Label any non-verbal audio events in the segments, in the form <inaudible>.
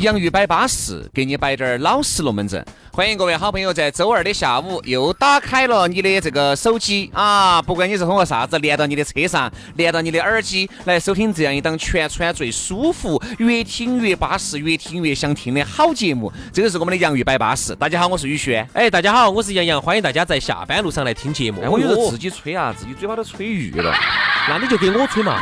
洋芋摆巴适，给你摆点儿老实龙门阵。欢迎各位好朋友在周二的下午又打开了你的这个手机啊，不管你是通过啥子连到你的车上，连到你的耳机来收听这样一档全川最舒服、越听越巴适、越听越想听的好节目。这个是我们的洋芋摆巴适。大家好，我是宇轩。哎，大家好，我是杨洋，欢迎大家在下班路上来听节目。哎，我有时候自己吹啊，自己嘴巴都吹郁了。<laughs> 那你就给我吹嘛，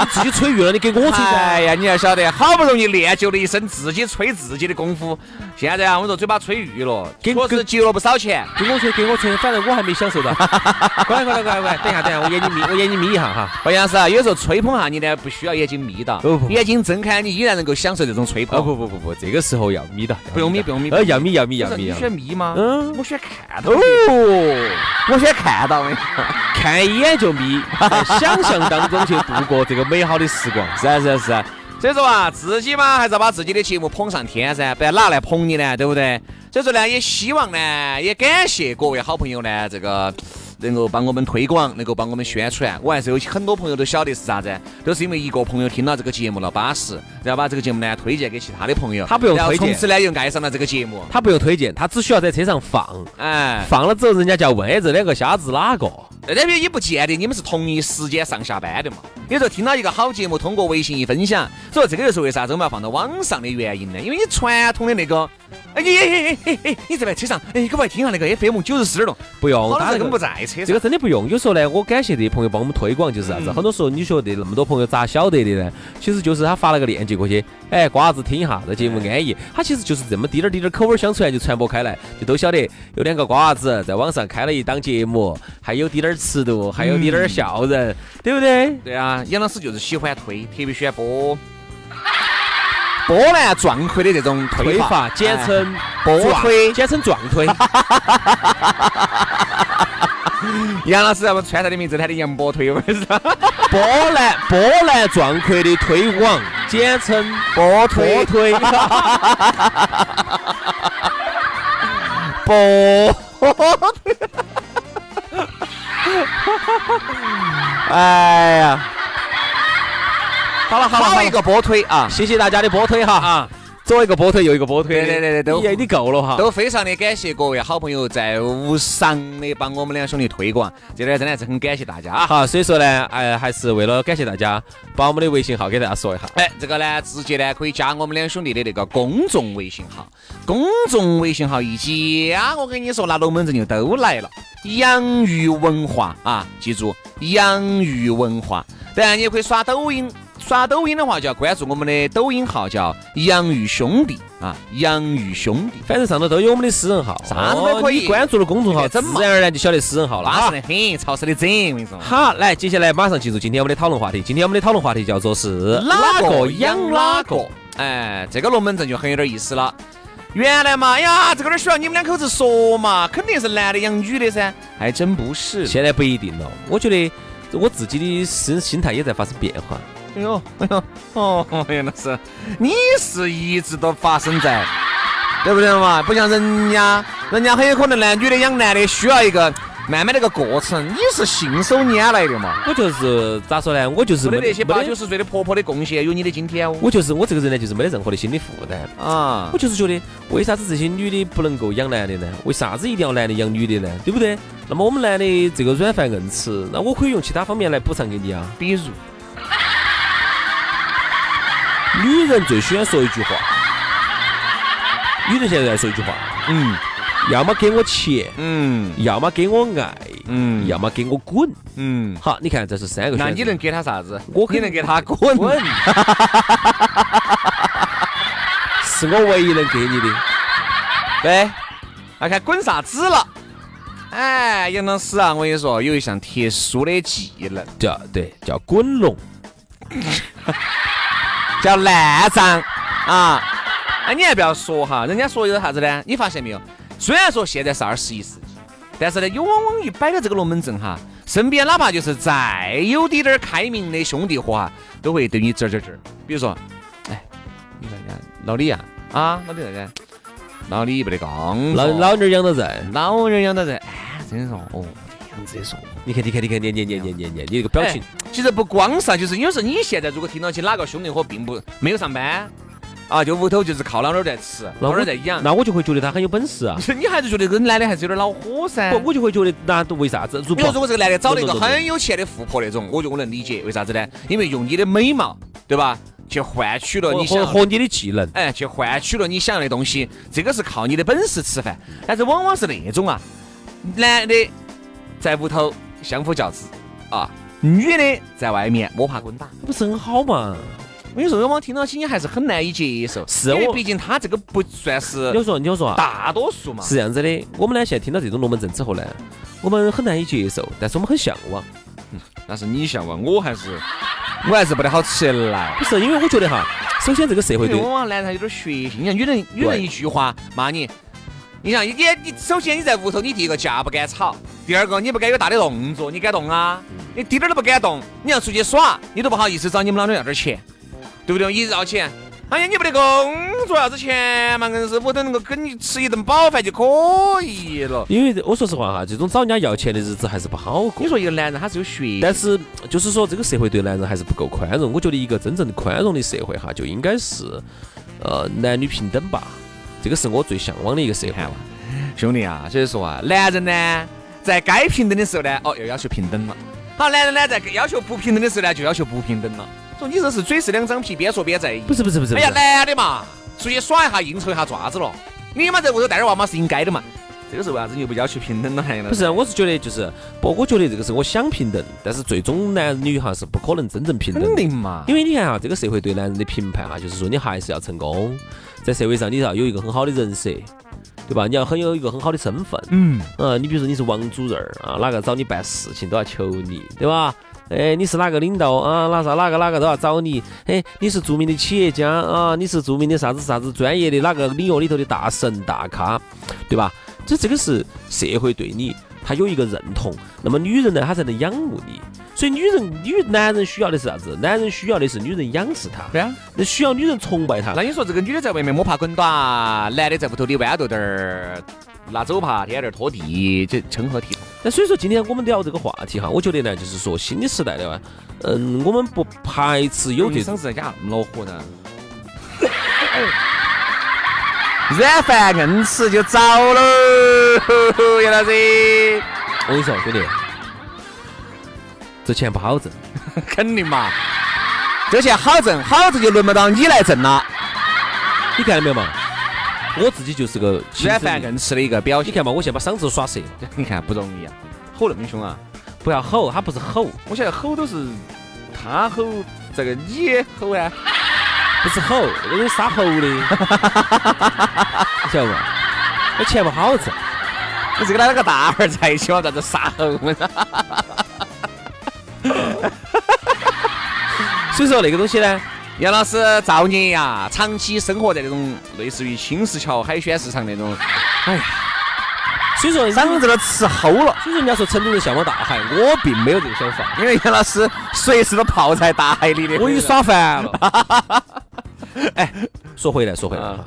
你自己吹郁了，你给我吹噻。哎呀，你要晓得，好不容易练就了一身自己吹自己的功夫，现在啊，我说嘴巴吹玉了，确实节了不少钱。给我吹，给我吹，反正我还没享受到。快快快快，等一下，等一下，我眼睛眯，我眼睛眯一下哈。好像是啊，有时候吹捧下你呢，不需要眼睛眯到，眼睛睁开，你依然能够享受这种吹捧。不不不不，这个时候要眯到，不用眯，不用眯。呃，要眯要眯要眯。你选眯吗？嗯，我喜欢看到。哦，我喜欢看到的，<laughs> 看一眼就眯。想象当中去度过这个美好的时光，是啊是啊是啊，所以说啊，自己嘛还是要把自己的节目捧上天噻，不然哪来捧你呢？对不对？所以说呢，也希望呢，也感谢各位好朋友呢，这个。能够帮我们推广，能够帮我们宣传，我还是有很多朋友都晓得是啥子，都是因为一个朋友听了这个节目了巴适，然后把这个节目呢推荐给其他的朋友，他不用推荐，从此呢又爱上了这个节目，他不用推荐，他只需要在车上放，哎，放了之后人家就要问，哎，这两个瞎子哪个？那边也不见得你们是同一时间上下班的嘛，有时候听到一个好节目，通过微信一分享，所以这个就是为啥子我们要放到网上的原因呢？因为你传统的那个，哎，你哎哎哎哎，你在车上，哎，可不可以听下那个 FM 九十四点六？不用，他那个不在车上，这个真的不用。有时候呢，我感谢这些朋友帮我们推广，就是啥子？很多时候你觉得那么多朋友咋晓得的呢？其实就是他发了个链接过去，哎，瓜子听一下，这节目安逸。他其实就是这么滴点儿滴点儿口味相传就传播开来，就都晓得有两个瓜子在网上开了一档节目，还有滴点儿尺度，还有。滴点儿笑人，对不对？对啊，杨老师就是喜欢推，特别喜欢波波澜壮阔的这种推法，简称波推，简称壮推。<laughs> 杨老师，要不穿他的名字，他的杨波推，<laughs> 我跟你说，波澜波澜壮阔的推广，简称波推推。波推。<laughs> 哎呀，好了好了，好一个波推啊！谢谢大家的波推哈啊！左一个波推，右一个波推，对对对对，都你够了哈，都非常的感谢各位好朋友在无偿的帮我们两兄弟推广，这点真的是很感谢大家。好，所以说呢，哎，还是为了感谢大家，把我们的微信号给大家说一下。哎，这个呢，直接呢可以加我们两兄弟的那个公众微信号，公众微信号一加，我跟你说，那龙门阵就都来了。洋芋文化啊，记住洋芋文化。当然，你也可以刷抖音。刷抖音的话，就要关注我们的抖音号，叫洋芋兄弟啊，洋芋兄弟。反正上头都有我们的私人号，啥子都可以。关注了公众号，自然而然就晓得私人号了。巴适的很，潮湿的整，我跟你说。好，来，接下来马上进入今天我们的讨论话题。今天我们的讨论话题叫做是哪个养哪个？哎，这个龙门阵就很有点意思了。原来嘛，哎呀，这个哪需要你们两口子说嘛？肯定是男的养女的噻。还真不是，现在不一定了。我觉得我自己的心心态也在发生变化。哎呦，哎呦，哦，原来是，你是一直都发生在，对不对嘛？不像人家，人家很有可能呢，女的养男的需要一个慢慢的一个过程，你是信手拈来的嘛？我就是咋说呢？我就是没得那些八九十岁的婆婆的贡献，有你的今天哦。我就是我这个人呢，就是没得任何的心理负担啊。我就是觉得，为啥子这些女的不能够养男的呢？为啥子一定要男的养女的呢？对不对？那么我们男的这个软饭硬吃，那我可以用其他方面来补偿给你啊，比如。女人最喜欢说一句话，女人现在在说一句话，嗯，要么给我钱，嗯，要么给我爱，嗯要么给我滚。嗯，好，你看这是三个。那你能给他啥子？我你能给他滚？滚？<laughs> 是我唯一能给你的。对，那看滚啥子了。哎，杨老师啊，我跟你说，有一项特殊的技能，叫对，叫滚龙。<laughs> 叫烂账啊！哎，你还不要说哈，人家说有啥子呢？你发现没有？虽然说现在是二十一世纪，但是呢，有往往一摆到这个龙门阵哈，身边哪怕就是再有滴点儿开明的兄弟伙哈，都会对你吱吱吱。比如说，哎，你看人家老李啊，啊，老李啥子？老李不得刚老老妞儿养到人，老人养到人，哎，真的说哦，这样子的说。你看，你看，你看，你你你你你你，你这个表情，其实不光是啊，就是有时候你现在如果听到起哪个兄弟伙并不没有上班啊，就屋头就是靠老妞儿在吃，老妞儿在养，那我就会觉得他很有本事啊。你还是觉得这个男的还是有点恼火噻。不，我就会觉得那为啥子？如比如果这个男的找了一个很有钱的富婆那种，我觉得我能理解，为啥子呢？因为用你的美貌，对吧？去换取了你想和你的技能，哎，去换取了你想要的东西，这个是靠你的本事吃饭。但是往往是那种啊，男的在屋头相夫教子啊，女的在外面摸爬滚打。不是很好嘛？我跟你说，往往听到起你还是很难以接受，是因为毕竟他这个不算是你说，你说啊，大多数嘛。是这样子的。我们呢，现在听到这种龙门阵之后呢，我们很难以接受，但是我们很向往。但是你向往，我还是 <laughs> 我还是不得好起来。不是因为我觉得哈，首先这个社会对往往男人还有点血性，你看女人女人一句话骂你，你想你你首先你在屋头，你第一个架不敢吵，第二个你不敢有大的动作，你敢动啊？你滴点儿都不敢动，你要出去耍，你都不好意思找你们老娘要点钱，对不对？一要钱。哎呀，你没得工作要子钱嘛？硬是屋头能够跟你吃一顿饱饭就可以了。因为我说实话哈，这种找人家要钱的日子还是不好过你。说一个男人他是有血，但是就是说，这个社会对男人还是不够宽容。我觉得一个真正的宽容的社会哈，就应该是呃男女平等吧。这个是我最向往的一个社会看。兄弟啊，所以说啊，男人呢，在该平等的时候呢，哦，又要求平等了。好，男人呢，在要求不平等的时候呢，就要求不平等了。说你这是嘴是两张皮，边说边在意。不是不是不是，哎呀，男的嘛，出去耍一下，应酬一下爪子了。你嘛在屋头带点娃嘛是应该的嘛。这个是为啥子你又不要求平等了？还不是，我是觉得就是不，我觉得这个是我想平等，但是最终男女哈是不可能真正平等的肯。定嘛。因为你看哈，这个社会对男人的评判哈，就是说你还是要成功，在社会上你要有一个很好的人设，对吧？你要很有一个很好的身份。嗯，啊，你比如说你是王主任儿啊，哪个找你办事情都要求你，对吧？哎，你是哪个领导啊？哪啥哪个哪个都要找你。哎，你是著名的企业家啊，你是著名的啥子啥子专业的哪个领域里头的大神大咖，对吧？这这个是社会对你他有一个认同，那么女人呢，她才能仰慕你。所以女人女男人需要的是啥子？男人需要的是女人仰视他，对啊。那需要女人崇拜他。那你说这个女的在外面摸爬滚打，男的在屋头里豌豆点儿拿走耙，天天拖地，这成何体统？那所以说，今天我们聊这个话题哈，我觉得呢，就是说新的时代的话，嗯，我们不排斥有这种家那么恼火呢？软饭硬吃就糟喽，杨老师，我跟你说，兄弟，这钱不好挣。<laughs> 肯定嘛，这钱好挣，好挣就轮不到你来挣了。你看到没有嘛？我自己就是个亲软饭硬吃的一个表现，你看嘛，我现在把嗓子都耍折了。<laughs> 你看不容易啊，吼那么凶啊！不要吼，他不是吼，我现在吼都是他吼，这个你吼啊，不是吼，那个杀猴的，<laughs> 你晓得不？那钱不好挣。你这个那个大儿在一起嘛，咋子杀猴嘛？<laughs> 所以说那个东西呢，杨老师造孽呀，长期生活在那种类似于青石桥海鲜市场那种，哎呀，所以说嗓子都吃齁了。所以说人家说成都人向往大海，我并没有这个想法，因为杨老师随时都泡在大海里的。我已经耍烦了。<laughs> 哎，说回来，说回来哈，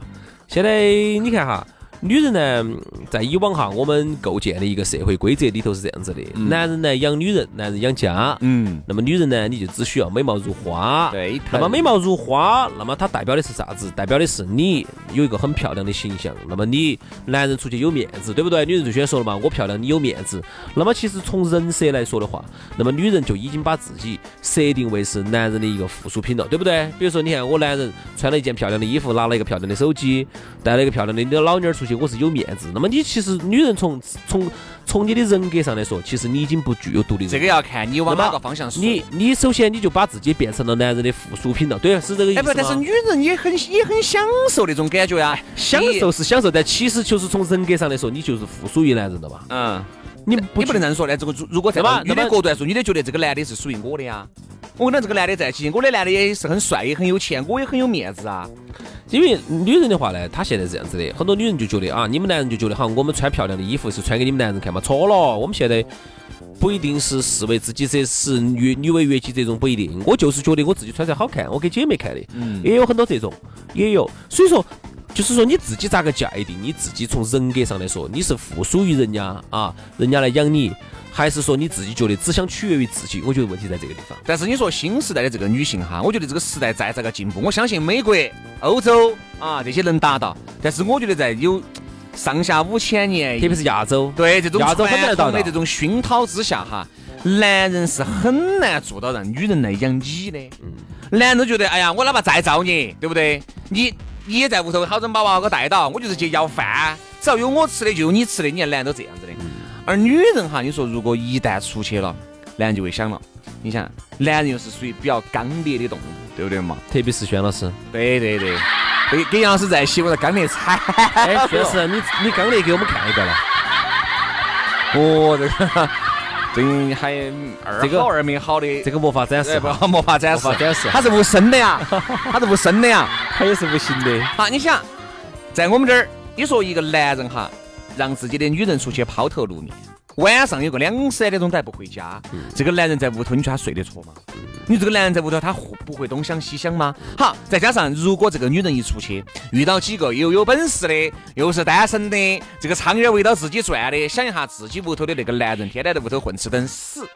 现在你看哈，女人呢，在以往哈，我们构建的一个社会规则里头是这样子的：男人呢养女人，男人养家。嗯，那么女人呢，你就只需要美貌如花。对那么美貌如花，那么它代表的是啥子？代表的是你有一个很漂亮的形象。那么你男人出去有面子，对不对？女人最喜欢说了嘛，我漂亮，你有面子。那么其实从人设来说的话，那么女人就已经把自己设定为是男人的一个附属品了，对不对？比如说，你看我男人穿了一件漂亮的衣服，拿了一个漂亮的手机，带了一个漂亮的老妞儿出我是有面子。那么你其实女人从从从你的人格上来说，其实你已经不具有独立。这个要看你往哪个方向说。你你首先你就把自己变成了男人的附属品了，对，是这个意思哎不，但是女人也很也很享受那种感觉呀，享受是享受，但其实就是从人格上来说，你就是附属于男人的嘛。嗯。你你不能这样说的。这个如如果在女的那么那么角度来说，女的觉得这个男的是属于我的呀。我跟这个男的在一起，我的男的也是很帅，也很有钱，我也很有面子啊。因为女人的话呢，她现在是这样子的，很多女人就觉得啊，你们男人就觉得好像我们穿漂亮的衣服是穿给你们男人看嘛，错了，我们现在不一定是士为知己者死，女女为悦己这种不一定。我就是觉得我自己穿才好看，我给姐妹看的，也有很多这种，也有。所以说，就是说你自己咋个界定？你自己从人格上来说，你是附属于人家啊，人家来养你，还是说你自己觉得只想取悦于自己？我觉得问题在这个地方。但是你说新时代的这个女性哈，我觉得这个时代再咋个进步，我相信美国、欧洲啊这些能达到，但是我觉得在有上下五千年，特别是亚洲，对这种亚洲很难传达到统的这种熏陶之下哈，男人是很难做到让女人来养你的。嗯男人都觉得，哎呀，我哪怕再造孽，对不对？你你也在屋头好生把娃娃给我带到，我就是去要饭，只要有我吃的就有你吃的。你看男人都这样子的，而女人哈，你说如果一旦出去了，男人就会想了。你想，男人又是属于比较刚烈的动物，对不对嘛？特别是轩老师。对对对，跟跟杨老师在一起，我是刚烈惨。哎，轩老师，你你刚烈给我们看一个了。<laughs> 哦，这个最近还二这个好二没好的，这个魔法展示哎，不 <laughs> 魔法展示，展示它是无声的呀，<laughs> 它是无声的呀。它也是不行的。好，你想，在我们这儿，你说一个男人哈，让自己的女人出去抛头露面，晚上有个两三点钟都还不回家，这个男人在屋头，你说他睡得着吗？你这个男人在屋头，他会不会东想西想吗？好，再加上如果这个女人一出去，遇到几个又有本事的，又是单身的，这个苍蝇围到自己转的，想一下自己屋头的那个男人，天天在屋头混吃等死。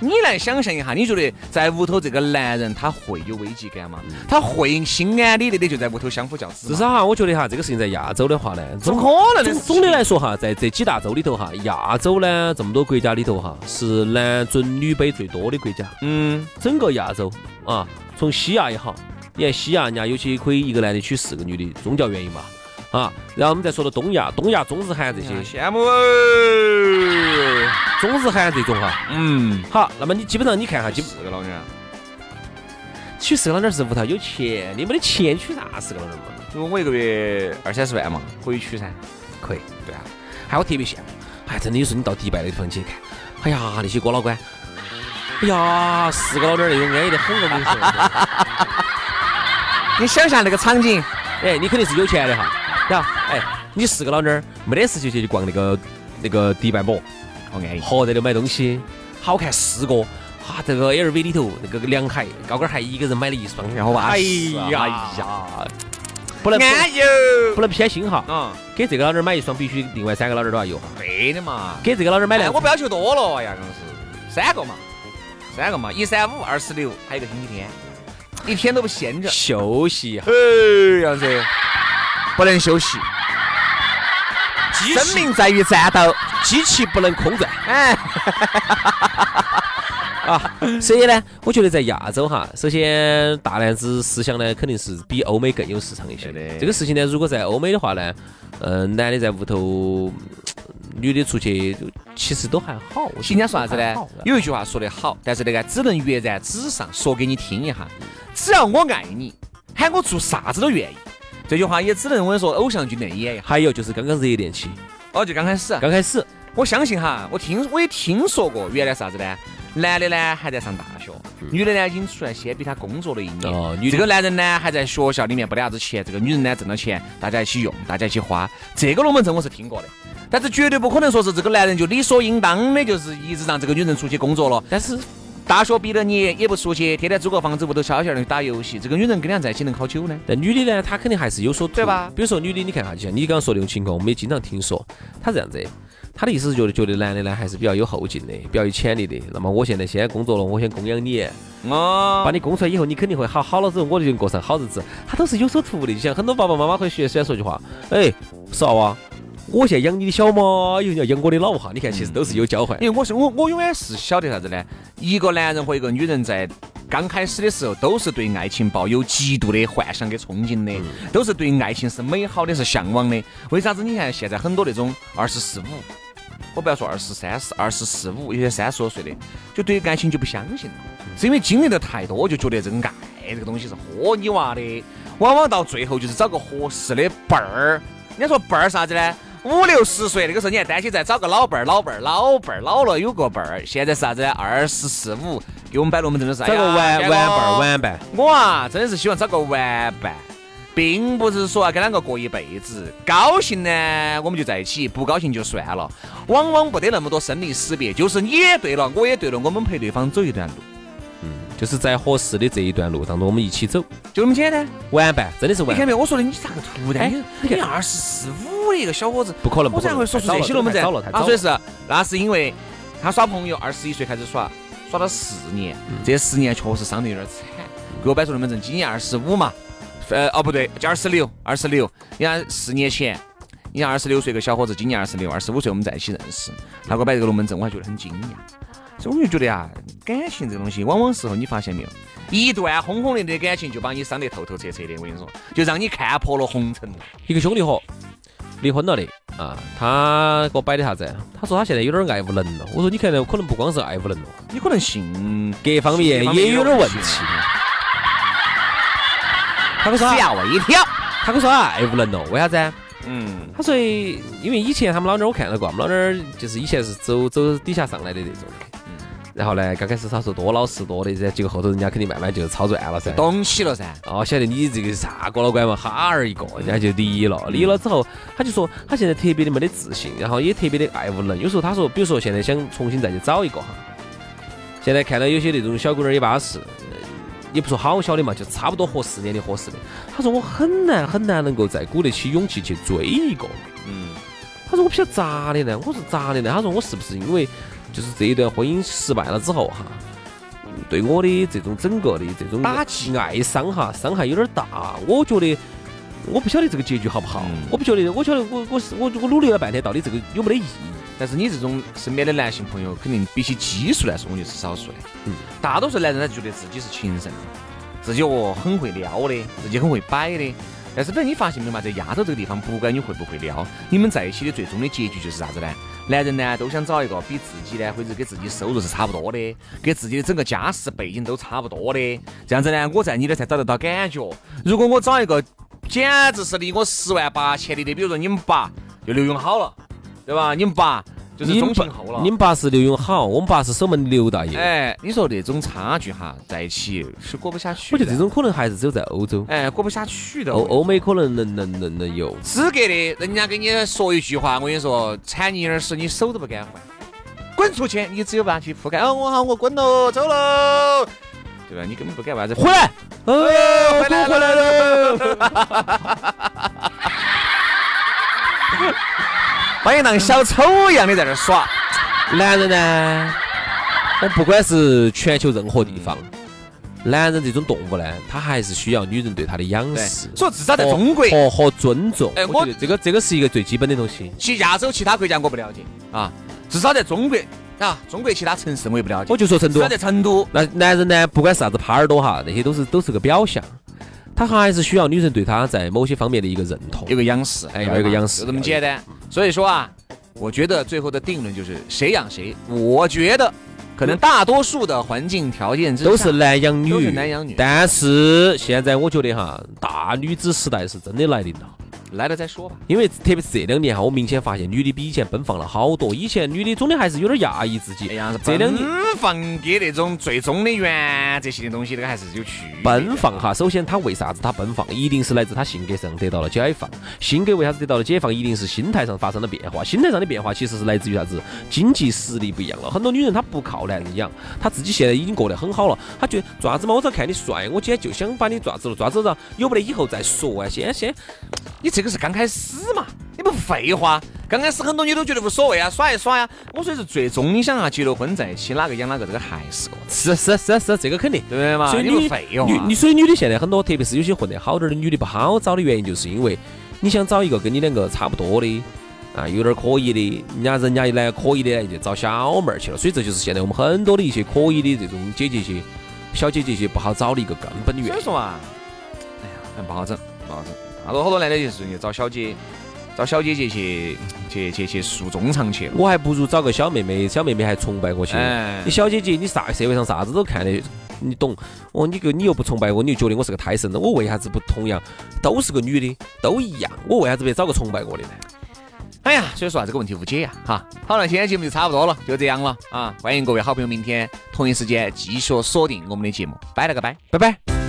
你来想象一下，你觉得在屋头这个男人他会有危机感吗？他会心安理得的就在屋头相夫教子？至少哈，我觉得哈，这个事情在亚洲的话呢，怎么可能总的来说哈，在这几大洲里头哈，亚洲呢这么多国家里头哈，是男尊女卑最多的国家。嗯，整个亚洲啊，从西亚也好，你看西亚人家有些可以一个男的娶四个女的，宗教原因嘛。啊，然后我们再说到东亚，东亚中日韩这些，羡慕哦。中日韩这种哈，嗯，好，那么你基本上你看哈，基四个老娘，娶四个老娘是屋头有钱，你没得钱娶啥四个老娘嘛？如果我一个月二三十万嘛，可以娶噻。可以，对啊。还我特别羡慕，哎，真的有时候你到迪拜那地方去看，哎呀，那些哥老倌，哎呀，四个老娘那种安逸的很，我跟你说。你想象那个场景，哎，你肯定是有钱的哈，然后哎，你四个老妞儿没得事就去逛那个那个迪拜摩，好安逸。好在那买东西，好看四个。啊，这个 LV 里头那个凉鞋、高跟鞋，一个人买了一双，然后哇哎呀哎呀，不能安逸不能偏心哈。嗯，给这个老娘儿买一双，必须另外三个老娘儿都要有哈。对的嘛。给这个老娘儿买哎，两，我不要求多了呀，公司三个嘛，三个嘛，一三五二十六，还有一个星期天，一天都不闲着。休息一下。哎，杨子，不能休息，生命在于战斗。机器不能空转。哎，<laughs> 啊，所以呢，我觉得在亚洲哈，首先大男子思想呢，肯定是比欧美更有市场一些的这个事情呢，如果在欧美的话呢，嗯、男的在屋头，女的出去，其实都还好。我觉得人家说啥子呢？有一句话说得好，但是那个只能跃然纸上，说给你听一下。只要我爱你，喊我做啥子都愿意。这句话也只能我跟你说，偶像剧能演。还有就是刚刚热恋期，哦，就刚开始，刚开始，我相信哈，我听我也听说过，原来啥子呢？男的呢还在上大学，女的呢已经出来先比他工作了一年。嗯哦女这个男人呢还在学校里面不得啥子钱，这个女人呢挣了钱，大家一起用，大家一起花。这个龙门阵我是听过的，但是绝对不可能说是这个男人就理所应当的，就是一直让这个女人出去工作了。但是大学毕了业也不出去，天天租个房子屋头悄悄的打游戏，这个女人跟人家在一起能好久呢？但女的呢，她肯定还是有所图，对吧比如说女的，你看哈，就像你刚刚说那种情况，我们也经常听说，她这样子，她的意思是觉得觉得男的呢还是比较有后劲的，比较有潜力的。那么我现在先工作了，我先供养你，哦把你供出来以后，你肯定会好，好了之后我就能过上好日子。她都是有所图的，就像很多爸爸妈妈会学喜欢说句话，哎，少娃，我现在养你的小嘛，以后你要养我的老哈。你看，其实都是有交换。因为我是我我永远是晓得啥子呢？一个男人和一个女人在刚开始的时候都是对爱情抱有极度的幻想跟憧憬的，都是对爱情是美好的，是向往的。为啥子你看现在很多那种二十四五，我不要说二十三四、二十四五，有些三十多岁的，就对爱情就不相信了，是因为经历的太多，就觉得这个爱这个东西是豁你娃的，往往到最后就是找个合适的伴儿。人家说伴儿啥子呢？五六十岁那个时候你还担心再找个老伴儿，老伴儿，老伴儿老了有个伴儿。现在是啥子？二十四五，给我们摆龙门阵的是找个玩玩伴儿玩伴。我啊，真的是希望找个玩伴，并不是说要跟两个过一辈子。高兴呢，我们就在一起；不高兴就算了。往往不得那么多生离死别，就是你也对了，我也对了，我们陪对方走一段路。就是在合适的这一段路当中，我们一起走，就那么简单。玩伴真的是玩。你看没有？我说的你咋个突然？你你二十四五的一个小伙子，不可能，我才会说出这些龙门阵。他说的是，那是因为他耍朋友，二十一岁开始耍，耍了四年，这十年确实伤得有点惨。给我摆出龙门阵，今年二十五嘛，呃，哦不对，就二十六，二十六。你看四年前，你看二十六岁个小伙子，今年二十六，二十五岁我们在一起认识，他给我摆这个龙门阵，我还觉得很惊讶。所以我就觉得啊，感情这个东西，往往时候你发现没有，一段轰轰烈烈的感情就把你伤得透透彻彻的。我跟你说，就让你看破了红尘。一个兄弟伙离婚了的啊，他给我摆的啥子？他说他现在有点爱无能了。我说你看来可能不光是爱无能了，你可能性各方面也有点问题。他给我说吓我一跳。他跟我说他爱无能了，为啥子？嗯，他说因为以前他们老娘我看到过，我们老娘就是以前是走走底下上来的那种。然后呢，刚开始他说多老实多的噻，结果后头人家肯定慢慢就操转了噻，懂起了噻。哦，晓得你这个啥哥老倌嘛，哈儿一个，人家就离了。离了之后，他就说他现在特别的没得自信，然后也特别的爱无能。有时候他说，比如说现在想重新再去找一个哈，现在看到有些那种小姑娘也巴适，也不说好小的嘛，就差不多合适年龄合适的。他说我很难很难能够再鼓得起勇气去追一个。嗯，他说我不晓得咋的呢？我说咋的呢？他说我是不是因为？就是这一段婚姻失败了之后哈，对我的这种整个的这种打击、爱伤哈，伤害有点大。我觉得我不晓得这个结局好不好，我不晓得，我晓得我我我我努力了半天，到底这个有没得意义？但是你这种身边的男性朋友，肯定比起基数来说，我就是少数的。嗯，大多数男人他觉得自己是情圣，自己哦很会撩的，自己很会摆的。但是，等你发现没有嘛，在亚洲这个地方，不管你会不会撩，你们在一起的最终的结局就是啥子呢？男人呢都想找一个比自己呢，或者给自己收入是差不多的，给自己的整个家世背景都差不多的，这样子呢，我在你那才找得到感觉。如果我找一个简直是离我十万八千里的，比如说你们爸就刘勇好了，对吧？你们爸。就是钟情后了。你们八是刘永好，我们八是守门刘大爷。哎，你说那种差距哈，在一起是过不下去。我觉得这种可能还是只有在欧洲。哎，过不下去的。欧欧美可能能能能能有。资格的，人家给你说一句话，我跟你说，铲你耳屎，你手都不敢换。滚出去，你只有办法去覆盖。哦，我好，我滚喽，走喽，对吧？你根本不敢为啥子？回来，哦，回来，回来了。<laughs> 欢迎当小丑一样的在那耍。男人呢，我不管是全球任何地方，男人这种动物呢，他还是需要女人对他的仰视。所以至少在中国和和尊重。哎，我觉得这个这个是一个最基本的东西。其亚洲其他国家我不了解啊，至少在中国啊，中国其他城市我也不了解。我就说成都。在成都，那男人呢，不管是啥子耙耳朵哈，那些都是都是个表象。他还是需要女人对他在某些方面的一个认同，有个仰视，哎，要一个仰视，就这么简单。所以说啊，我觉得最后的定论就是谁养谁。我觉得可能大多数的环境条件都是男养女，都是男养女。但是现在我觉得哈，大女子时代是真的来临了。来了再说吧，因为特别是这两年哈，我明显发现女的比以前奔放了好多。以前女的总的还是有点压抑自己，哎呀这两年奔放跟那种最终的原则性的东西，那个还是有区别。奔放哈，首先她为啥子她奔放，一定是来自她性格上得到了解放。性格为啥子得到了解放，一定是心态上发生了变化。心态上的变化其实是来自于啥子？经济实力不一样了。很多女人她不靠男人养，她自己现在已经过得很好了。她觉得做啥子嘛？我只要看你帅，我今天就想把你抓子了，抓子了，有没得以后再说啊？先先，你这个是刚开始嘛，你不废话。刚开始很多女都觉得无所谓啊，耍一耍呀。我说是最终你想啊，结了婚在一起，哪个养哪个，这个还是个是是是是，这个肯定对嘛？所以女废话。女所以女的现在很多，特别是有些混得好点的女的不好找的原因，就是因为你想找一个跟你两个差不多的啊，有点可以的，人家人家呢可以的就找小妹儿去了。所以这就是现在我们很多的一些可以的这种姐姐些。小姐姐些不好找的一个根本的原因。所以说嘛，哎呀，不好整，不好整。好多好多男的就是你找小姐，找小姐姐去去去去诉衷肠去了。我还不如找个小妹妹，小妹妹还崇拜我去。哎你小姐姐，你啥社会上啥子都看得，你懂？哦，你个你又不崇拜我，你就觉得我是个胎神，那我为啥子不同样都是个女的，都一样？我为啥子不找个崇拜我的呢？哎呀，所以说啊，这个问题无解呀，哈。好了，今天节目就差不多了，就这样了啊。欢迎各位好朋友明天同一时间继续锁定我们的节目，拜了个拜。拜拜。